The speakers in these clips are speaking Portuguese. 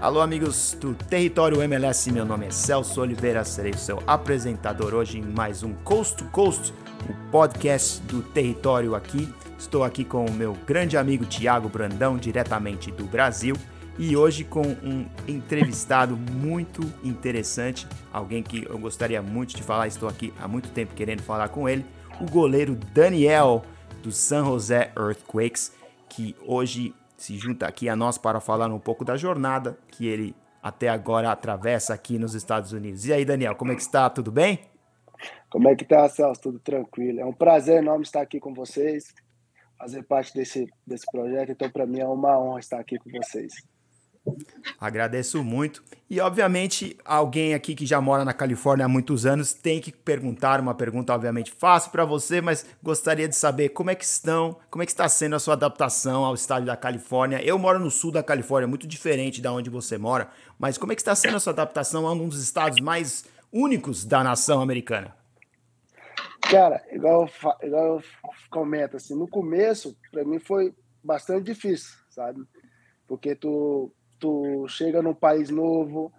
Alô, amigos do Território MLS, meu nome é Celso Oliveira, serei seu apresentador hoje em mais um Coast to Coast, o podcast do Território aqui. Estou aqui com o meu grande amigo Tiago Brandão, diretamente do Brasil, e hoje com um entrevistado muito interessante, alguém que eu gostaria muito de falar, estou aqui há muito tempo querendo falar com ele, o goleiro Daniel do San José Earthquakes, que hoje se junta aqui a nós para falar um pouco da jornada que ele até agora atravessa aqui nos Estados Unidos. E aí, Daniel, como é que está? Tudo bem? Como é que tá, Celso? Tudo tranquilo. É um prazer enorme estar aqui com vocês, fazer parte desse, desse projeto. Então, para mim, é uma honra estar aqui com vocês. Agradeço muito. E, obviamente, alguém aqui que já mora na Califórnia há muitos anos tem que perguntar uma pergunta, obviamente, fácil para você, mas gostaria de saber como é que estão, como é que está sendo a sua adaptação ao estado da Califórnia. Eu moro no sul da Califórnia, muito diferente da onde você mora, mas como é que está sendo a sua adaptação a um dos estados mais únicos da nação americana? Cara, igual eu, igual eu comento, assim, no começo, para mim foi bastante difícil, sabe? Porque tu tu chega num país novo,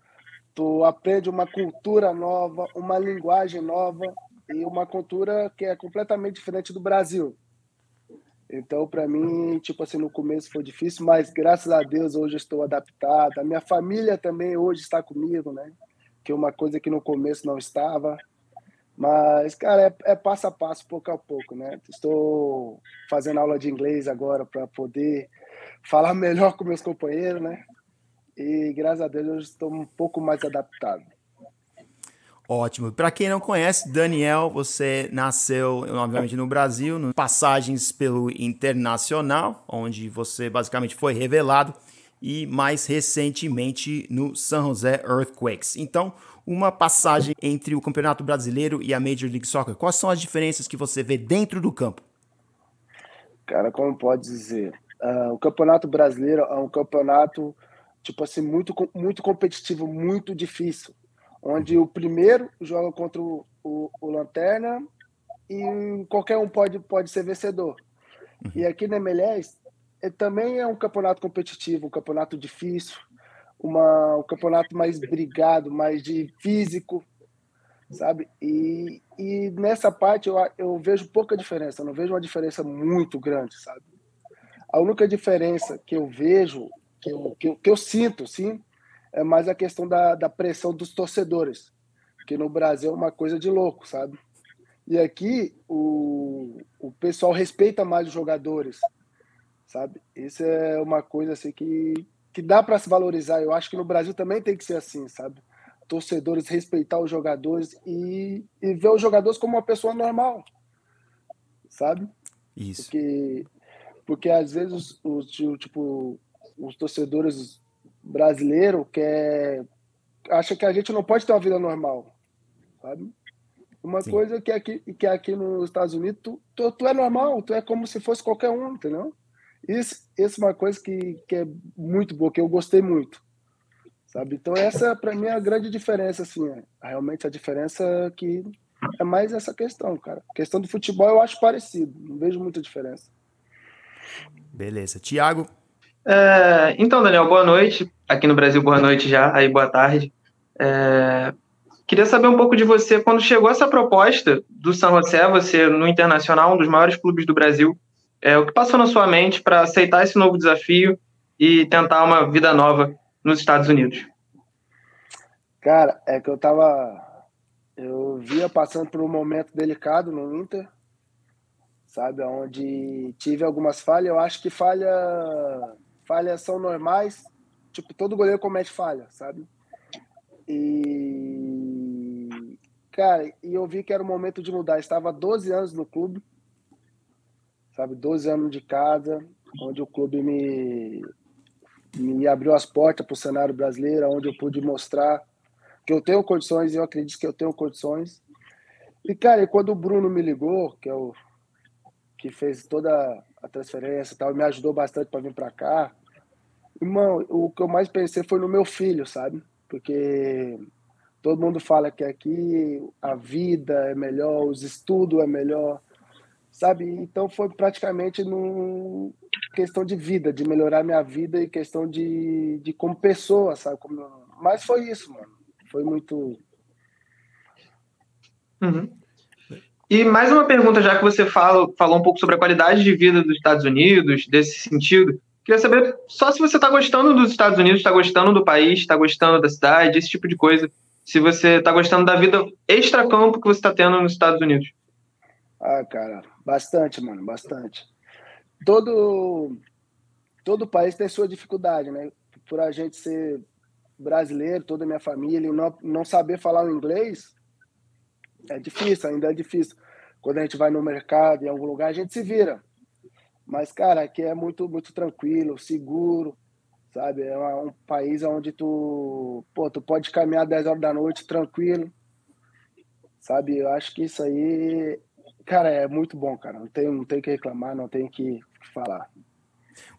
tu aprende uma cultura nova, uma linguagem nova e uma cultura que é completamente diferente do Brasil. Então, para mim, tipo assim, no começo foi difícil, mas graças a Deus hoje estou adaptado. A minha família também hoje está comigo, né? Que é uma coisa que no começo não estava. Mas, cara, é, é passo a passo, pouco a pouco, né? Estou fazendo aula de inglês agora para poder falar melhor com meus companheiros, né? E graças a Deus eu estou um pouco mais adaptado. Ótimo. Para quem não conhece, Daniel, você nasceu, obviamente, no Brasil, no passagens pelo Internacional, onde você basicamente foi revelado, e mais recentemente no San Jose Earthquakes. Então, uma passagem entre o Campeonato Brasileiro e a Major League Soccer. Quais são as diferenças que você vê dentro do campo? Cara, como pode dizer? Uh, o Campeonato Brasileiro é um campeonato tipo assim, muito, muito competitivo, muito difícil. Onde o primeiro joga contra o, o, o Lanterna e qualquer um pode, pode ser vencedor. Uhum. E aqui na MLS é, também é um campeonato competitivo, um campeonato difícil, uma, um campeonato mais brigado, mais de físico, sabe? E, e nessa parte eu, eu vejo pouca diferença, não vejo uma diferença muito grande, sabe? A única diferença que eu vejo que eu, que eu, que eu sinto, sim, é mais a questão da, da pressão dos torcedores, que no Brasil é uma coisa de louco, sabe? E aqui o, o pessoal respeita mais os jogadores, sabe? Isso é uma coisa assim que, que dá para se valorizar. Eu acho que no Brasil também tem que ser assim, sabe? Torcedores respeitar os jogadores e, e ver os jogadores como uma pessoa normal, sabe? Isso. Porque, porque às vezes os, tipo, os torcedores brasileiros quer acha que a gente não pode ter uma vida normal, sabe? Uma Sim. coisa que aqui que aqui nos Estados Unidos tu, tu, tu, é normal, tu é como se fosse qualquer um, entendeu? Isso, isso é uma coisa que, que é muito boa, que eu gostei muito, sabe? Então essa para mim é a grande diferença, assim, é, realmente a diferença que é mais essa questão, cara. A questão do futebol eu acho parecido, não vejo muita diferença. Beleza, Tiago. É, então, Daniel, boa noite. Aqui no Brasil, boa noite já, aí boa tarde. É, queria saber um pouco de você. Quando chegou essa proposta do San José, você no Internacional, um dos maiores clubes do Brasil, é, o que passou na sua mente para aceitar esse novo desafio e tentar uma vida nova nos Estados Unidos? Cara, é que eu tava. Eu via passando por um momento delicado no Inter, sabe? Onde tive algumas falhas. Eu acho que falha falhas são normais, tipo, todo goleiro comete falha, sabe? E cara, e eu vi que era o momento de mudar. Estava 12 anos no clube, sabe, 12 anos de casa, onde o clube me me abriu as portas para o cenário brasileiro, onde eu pude mostrar que eu tenho condições e eu acredito que eu tenho condições. E cara, e quando o Bruno me ligou, que é o que fez toda a transferência, tal, me ajudou bastante para vir para cá. Irmão, o que eu mais pensei foi no meu filho, sabe? Porque todo mundo fala que aqui a vida é melhor, os estudos é melhor. sabe? Então foi praticamente no questão de vida, de melhorar minha vida e questão de, de como pessoa, sabe? Como... Mas foi isso, mano. Foi muito. Uhum. E mais uma pergunta, já que você fala, falou um pouco sobre a qualidade de vida dos Estados Unidos, desse sentido. Queria saber só se você está gostando dos Estados Unidos, está gostando do país, está gostando da cidade, esse tipo de coisa. Se você está gostando da vida extra-campo que você está tendo nos Estados Unidos. Ah, cara, bastante, mano, bastante. Todo, todo país tem sua dificuldade, né? Por a gente ser brasileiro, toda a minha família, e não, não saber falar o inglês, é difícil, ainda é difícil. Quando a gente vai no mercado, em algum lugar, a gente se vira. Mas, cara, aqui é muito, muito tranquilo, seguro, sabe? É um país onde tu, pô, tu pode caminhar 10 horas da noite tranquilo, sabe? Eu acho que isso aí Cara, é muito bom, cara. Não tem, não tem que reclamar, não tem que falar.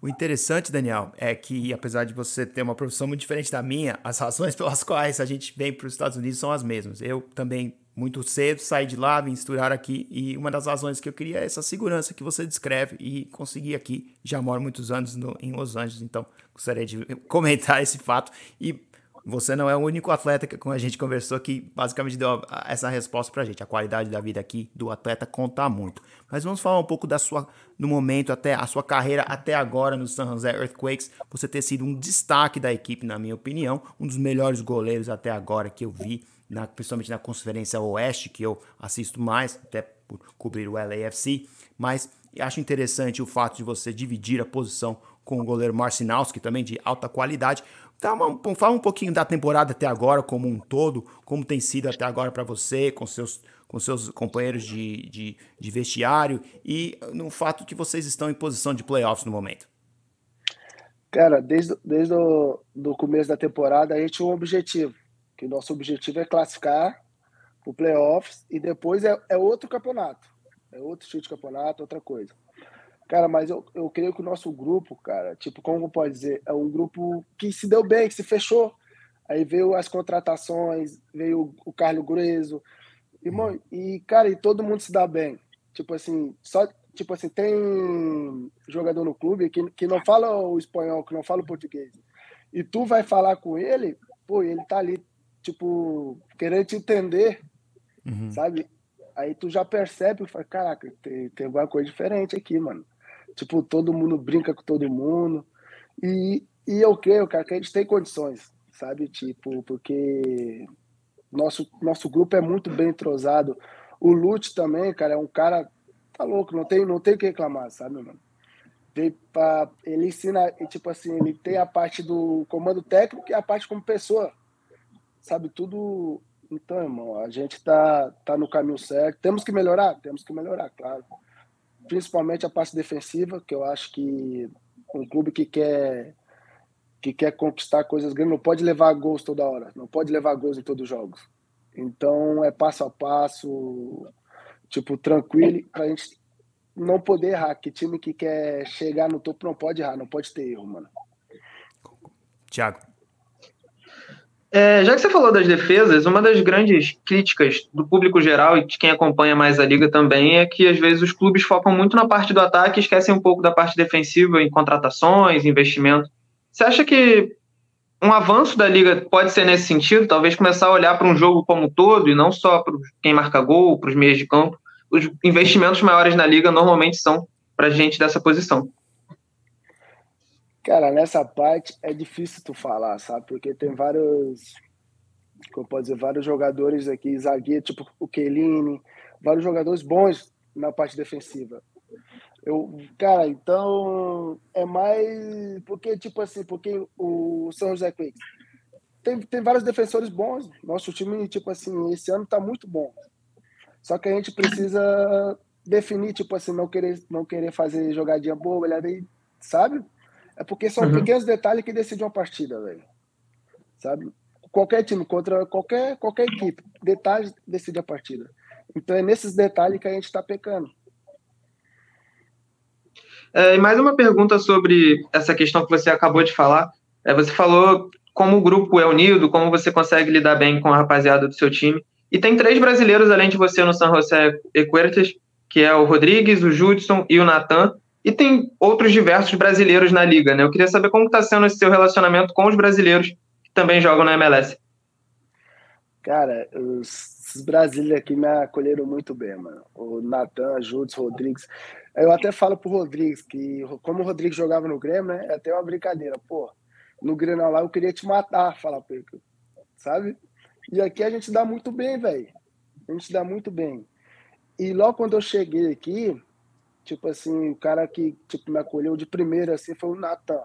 O interessante, Daniel, é que apesar de você ter uma profissão muito diferente da minha, as razões pelas quais a gente vem para os Estados Unidos são as mesmas. Eu também, muito cedo, saí de lá, vim estudar aqui, e uma das razões que eu queria é essa segurança que você descreve e consegui aqui. Já moro muitos anos no, em Los Angeles, então gostaria de comentar esse fato. E você não é o único atleta que a gente conversou que basicamente deu essa resposta pra gente. A qualidade da vida aqui do atleta conta muito. Mas vamos falar um pouco da sua, no momento, até a sua carreira até agora no San Jose Earthquakes. Você ter sido um destaque da equipe, na minha opinião, um dos melhores goleiros até agora que eu vi, na, principalmente na Conferência Oeste, que eu assisto mais, até por cobrir o LAFC. Mas acho interessante o fato de você dividir a posição com o goleiro Marcinowski, também de alta qualidade. Tá uma, fala um pouquinho da temporada até agora, como um todo, como tem sido até agora para você, com seus, com seus companheiros de, de, de, vestiário e no fato que vocês estão em posição de playoffs no momento. Cara, desde, desde o do começo da temporada a gente tinha um objetivo, que nosso objetivo é classificar o playoffs e depois é, é outro campeonato, é outro tipo de campeonato, outra coisa. Cara, mas eu, eu creio que o nosso grupo, cara, tipo, como pode dizer, é um grupo que se deu bem, que se fechou. Aí veio as contratações, veio o Carlos Grueso. Irmão, e, cara, e todo mundo se dá bem. Tipo assim, só, tipo assim, tem jogador no clube que, que não fala o espanhol, que não fala o português. E tu vai falar com ele, pô, ele tá ali, tipo, querendo te entender, uhum. sabe? Aí tu já percebe, fala, caraca, tem, tem alguma coisa diferente aqui, mano. Tipo, todo mundo brinca com todo mundo. E, e eu creio, cara, que a gente tem condições, sabe? Tipo, porque nosso, nosso grupo é muito bem entrosado. O Lute também, cara, é um cara. Tá louco, não tem, não tem o que reclamar, sabe, mano? Veio pra, ele ensina, tipo assim, ele tem a parte do comando técnico e a parte como pessoa. Sabe, tudo. Então, irmão, a gente tá, tá no caminho certo. Temos que melhorar? Temos que melhorar, claro principalmente a parte defensiva, que eu acho que um clube que quer que quer conquistar coisas grandes não pode levar gols toda hora, não pode levar gols em todos os jogos. Então é passo a passo, tipo tranquilo, para a gente não poder errar. Que time que quer chegar no topo não pode errar, não pode ter erro, mano. Tiago. É, já que você falou das defesas, uma das grandes críticas do público geral e de quem acompanha mais a liga também é que às vezes os clubes focam muito na parte do ataque e esquecem um pouco da parte defensiva em contratações, investimento. Você acha que um avanço da liga pode ser nesse sentido? Talvez começar a olhar para um jogo como um todo e não só para quem marca gol, para os meios de campo. Os investimentos maiores na liga normalmente são para gente dessa posição. Cara, nessa parte é difícil tu falar, sabe? Porque tem vários, como pode dizer, vários jogadores aqui, zagueiro, tipo o Kelini, vários jogadores bons na parte defensiva. Eu, cara, então é mais porque tipo assim, porque o São José Quakes tem, tem vários defensores bons. Nosso time, tipo assim, esse ano tá muito bom. Só que a gente precisa definir, tipo assim, não querer, não querer fazer jogadinha boa, sabe? É porque são uhum. pequenos detalhes que decidem uma partida, velho. Sabe? Qualquer time contra qualquer, qualquer equipe, detalhes decidem a partida. Então é nesses detalhes que a gente está pecando. É, e mais uma pergunta sobre essa questão que você acabou de falar. É, você falou como o grupo é unido, como você consegue lidar bem com a rapaziada do seu time. E tem três brasileiros além de você no San José Equertes que é o Rodrigues, o Judson e o Natan. E tem outros diversos brasileiros na liga, né? Eu queria saber como está sendo esse seu relacionamento com os brasileiros que também jogam na MLS. Cara, os, os brasileiros aqui me acolheram muito bem, mano. O Natan, Judson, Rodrigues. Eu até falo pro Rodrigues que, como o Rodrigues jogava no Grêmio, né? É até uma brincadeira. Pô, no Grêmio lá eu queria te matar, falar pra ele, sabe? E aqui a gente dá muito bem, velho. A gente dá muito bem. E logo quando eu cheguei aqui, tipo assim, o cara que tipo, me acolheu de primeira assim foi o Natan,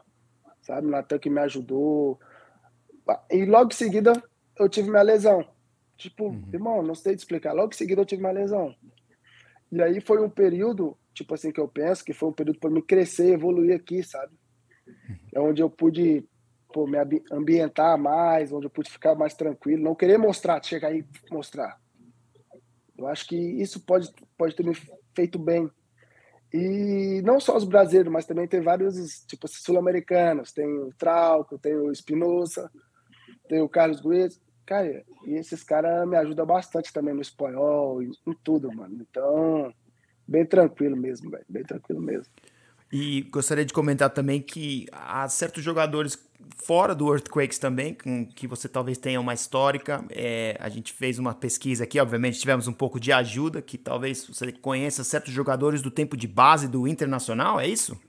sabe? O Natan que me ajudou. E logo em seguida eu tive minha lesão. Tipo, uhum. irmão, não sei te explicar. Logo em seguida eu tive minha lesão. E aí foi um período, tipo assim, que eu penso que foi um período para me crescer, evoluir aqui, sabe? Uhum. É onde eu pude pô, me ambientar mais, onde eu pude ficar mais tranquilo, não querer mostrar, chegar aí e mostrar. Eu acho que isso pode, pode ter me feito bem. E não só os brasileiros, mas também tem vários, tipo, sul-americanos. Tem o Trauco, tem o Espinosa, tem o Carlos Guedes. Cara, e esses caras me ajudam bastante também no espanhol, em, em tudo, mano. Então, bem tranquilo mesmo, velho. Bem tranquilo mesmo. E gostaria de comentar também que há certos jogadores fora do Earthquakes também, com que você talvez tenha uma histórica. É, a gente fez uma pesquisa aqui, obviamente tivemos um pouco de ajuda, que talvez você conheça certos jogadores do tempo de base do Internacional, é isso?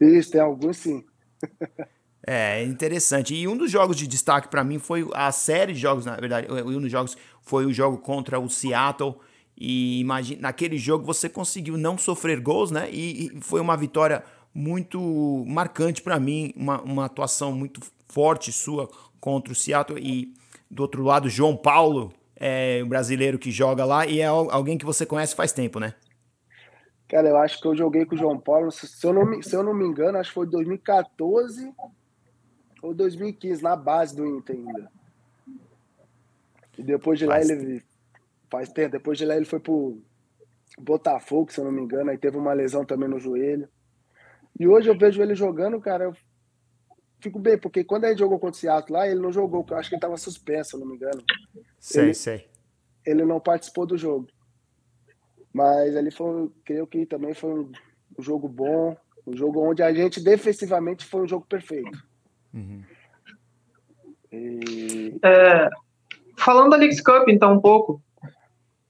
Isso, tem alguns sim. é, interessante. E um dos jogos de destaque para mim foi a série de jogos, na verdade, um dos jogos foi o jogo contra o Seattle. E imagine, naquele jogo você conseguiu não sofrer gols, né? E, e foi uma vitória muito marcante para mim, uma, uma atuação muito forte sua contra o Seattle e do outro lado João Paulo, é um brasileiro que joga lá e é alguém que você conhece faz tempo, né? Cara, eu acho que eu joguei com o João Paulo, se eu não me, se eu não me engano, acho que foi 2014 ou 2015, na base do Inter ainda. E depois de lá ele. Faz tempo, depois de lá ele foi pro Botafogo, se eu não me engano, aí teve uma lesão também no joelho. E hoje eu vejo ele jogando, cara, eu fico bem, porque quando ele jogou contra o Seattle lá, ele não jogou, eu acho que ele estava suspenso, se não me engano. Sei, ele, sei. Ele não participou do jogo. Mas ele foi, creio que também foi um, um jogo bom, um jogo onde a gente defensivamente foi um jogo perfeito. Uhum. E... É, falando da League Cup, então, um pouco.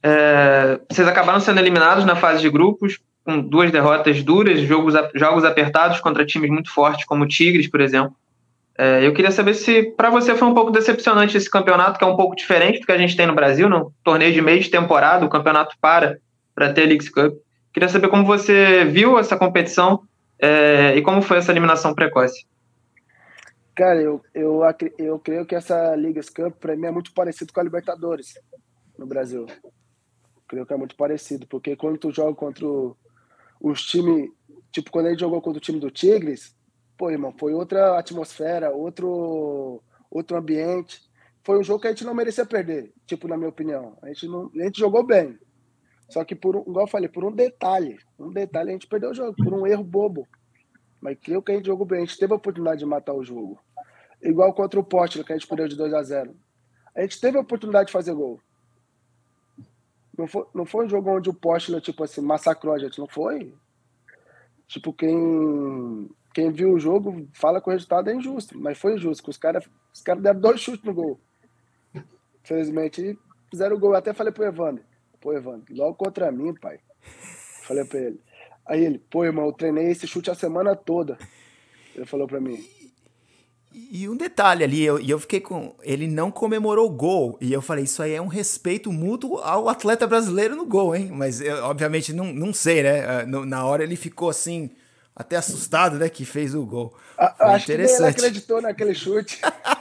É, vocês acabaram sendo eliminados na fase de grupos com duas derrotas duras, jogos, jogos apertados contra times muito fortes, como o Tigres, por exemplo. É, eu queria saber se para você foi um pouco decepcionante esse campeonato, que é um pouco diferente do que a gente tem no Brasil, no torneio de meio de temporada, o campeonato para para ter a Leagues Cup. Queria saber como você viu essa competição é, e como foi essa eliminação precoce. Cara, eu, eu, eu creio que essa Leagues Cup para mim é muito parecido com a Libertadores no Brasil. Creio que é muito parecido, porque quando tu joga contra os times, tipo, quando ele jogou contra o time do Tigres, pô, irmão, foi outra atmosfera, outro, outro ambiente. Foi um jogo que a gente não merecia perder, tipo, na minha opinião. A gente, não, a gente jogou bem. Só que, por, igual eu falei, por um detalhe, um detalhe a gente perdeu o jogo, por um erro bobo. Mas creio que a gente jogou bem, a gente teve a oportunidade de matar o jogo. Igual contra o Portland, que a gente perdeu de 2 a 0 A gente teve a oportunidade de fazer gol. Não foi, não foi um jogo onde o Postler, tipo assim, massacrou a gente, não foi? Tipo, quem, quem viu o jogo fala que o resultado é injusto, mas foi injusto, os caras os cara deram dois chutes no gol. Infelizmente, fizeram o gol. Eu até falei pro Evandro, pô, Evandro, logo contra mim, pai. Falei pra ele. Aí ele, pô, irmão, eu treinei esse chute a semana toda. Ele falou pra mim, e um detalhe ali, eu, e eu fiquei com. Ele não comemorou o gol. E eu falei, isso aí é um respeito mútuo ao atleta brasileiro no gol, hein? Mas eu, obviamente não, não sei, né? Ah, na hora ele ficou assim, até assustado, né? Que fez o gol. A, acho interessante. que ele acreditou naquele chute.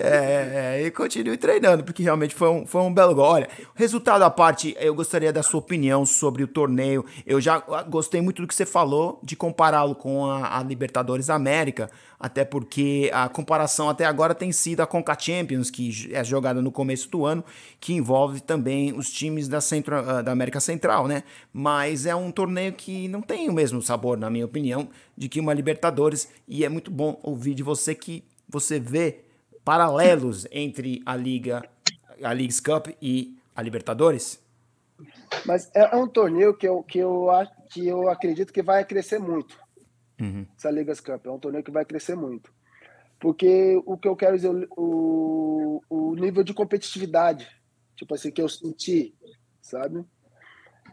É, é, e continue treinando, porque realmente foi um, foi um belo gol. Olha, resultado à parte, eu gostaria da sua opinião sobre o torneio. Eu já gostei muito do que você falou, de compará-lo com a, a, Libertadores América, até porque a comparação até agora tem sido a Conca Champions, que é jogada no começo do ano, que envolve também os times da, Centro, ah, da América Central, né? Mas é um torneio que não tem o mesmo sabor, na minha opinião, de que uma Libertadores, e é muito bom ouvir de você que você vê paralelos entre a Liga, a Leagues Cup e a Libertadores? Mas é, é um torneio que eu, que, eu, que eu acredito que vai crescer muito. Uhum. Essa Ligas Cup. É um torneio que vai crescer muito. Porque o que eu quero dizer, o, o nível de competitividade, tipo assim, que eu senti, sabe?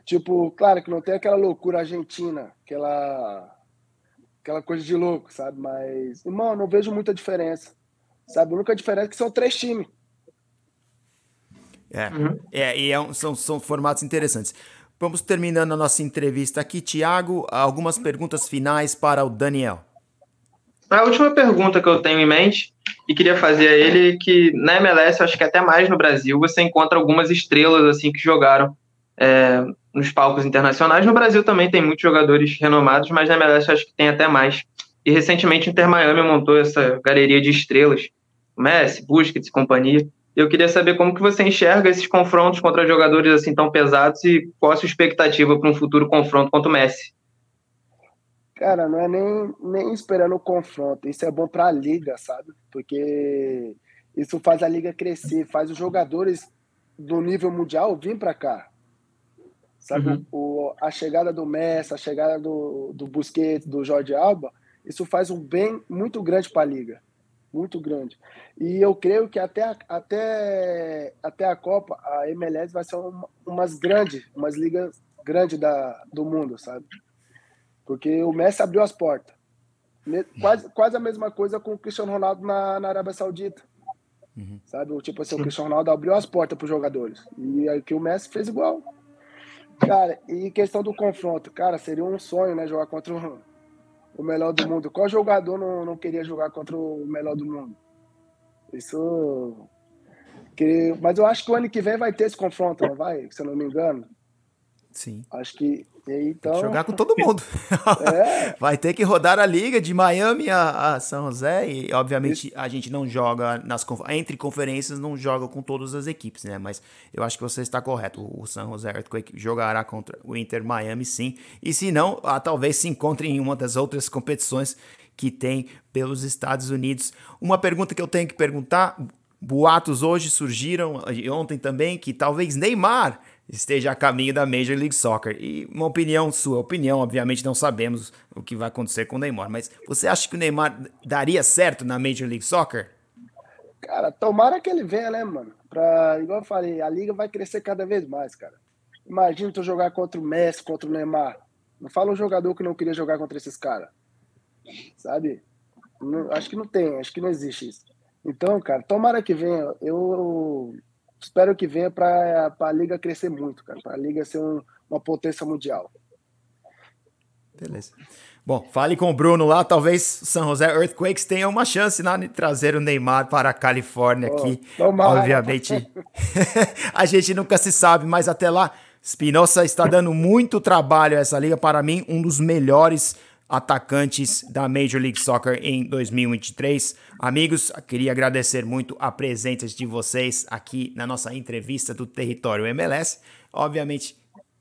Tipo, claro que não tem aquela loucura argentina, aquela, aquela coisa de louco, sabe? Mas, irmão, não vejo muita diferença. Sabe? A única diferença é que são três times. É, uhum. é e é são, são formatos interessantes. Vamos terminando a nossa entrevista aqui. Tiago, algumas perguntas finais para o Daniel. A última pergunta que eu tenho em mente e queria fazer a ele que na MLS, acho que até mais no Brasil, você encontra algumas estrelas assim que jogaram é, nos palcos internacionais. No Brasil também tem muitos jogadores renomados, mas na MLS acho que tem até mais. E recentemente o Inter Miami montou essa galeria de estrelas, Messi, Busquets e companhia. Eu queria saber como que você enxerga esses confrontos contra jogadores assim tão pesados e qual a sua expectativa para um futuro confronto contra o Messi. Cara, não é nem, nem esperando o confronto. Isso é bom para a liga, sabe? Porque isso faz a liga crescer, faz os jogadores do nível mundial vir para cá. Sabe? Uhum. O, a chegada do Messi, a chegada do, do Busquets, do Jorge Alba, isso faz um bem muito grande para a liga. Muito grande. E eu creio que até, até, até a Copa, a MLS vai ser uma, umas grandes, umas ligas grandes da, do mundo, sabe? Porque o Messi abriu as portas. Quase, quase a mesma coisa com o Cristiano Ronaldo na, na Arábia Saudita. Uhum. Sabe? Tipo assim, o Cristiano Ronaldo abriu as portas para os jogadores. E aqui o Messi fez igual. Cara, e questão do confronto, cara, seria um sonho, né? Jogar contra o, o melhor do mundo. Qual jogador não, não queria jogar contra o melhor do mundo? Isso. Mas eu acho que o ano que vem vai ter esse confronto, não vai? Se eu não me engano. Sim. Acho que. Então... Jogar com todo mundo. É. Vai ter que rodar a liga de Miami a, a São José. E, obviamente, Isso. a gente não joga nas entre conferências, não joga com todas as equipes, né? Mas eu acho que você está correto. O São José Earthquake jogará contra o Inter Miami, sim. E se não, ah, talvez se encontre em uma das outras competições que tem pelos Estados Unidos. Uma pergunta que eu tenho que perguntar: boatos hoje surgiram, ontem também, que talvez Neymar esteja a caminho da Major League Soccer. E uma opinião sua, opinião, obviamente não sabemos o que vai acontecer com o Neymar, mas você acha que o Neymar daria certo na Major League Soccer? Cara, tomara que ele venha, né, mano? Pra, igual eu falei, a liga vai crescer cada vez mais, cara. Imagina tu jogar contra o Messi, contra o Neymar. Não fala um jogador que não queria jogar contra esses caras. Sabe? Não, acho que não tem, acho que não existe isso. Então, cara, tomara que venha. Eu espero que venha para a liga crescer muito, cara, para a liga ser um, uma potência mundial. Beleza. Bom, fale com o Bruno lá, talvez São José Earthquakes tenha uma chance né, de trazer o Neymar para a Califórnia oh, aqui. Tomara. Obviamente, a gente nunca se sabe, mas até lá, Spinoza está dando muito trabalho a essa liga. Para mim, um dos melhores atacantes da Major League Soccer em 2023. Amigos, queria agradecer muito a presença de vocês aqui na nossa entrevista do Território MLS. Obviamente,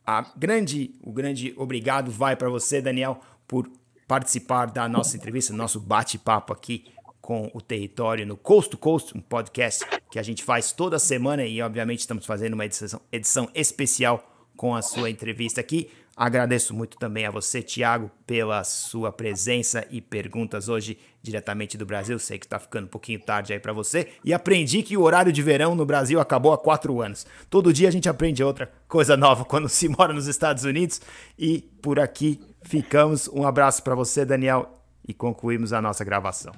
a grande, o grande obrigado vai para você, Daniel, por participar da nossa entrevista, nosso bate-papo aqui com o Território no Coast to Coast, um podcast que a gente faz toda semana e, obviamente, estamos fazendo uma edição, edição especial com a sua entrevista aqui. Agradeço muito também a você, Tiago, pela sua presença e perguntas hoje diretamente do Brasil. Sei que está ficando um pouquinho tarde aí para você. E aprendi que o horário de verão no Brasil acabou há quatro anos. Todo dia a gente aprende outra coisa nova quando se mora nos Estados Unidos. E por aqui ficamos. Um abraço para você, Daniel, e concluímos a nossa gravação.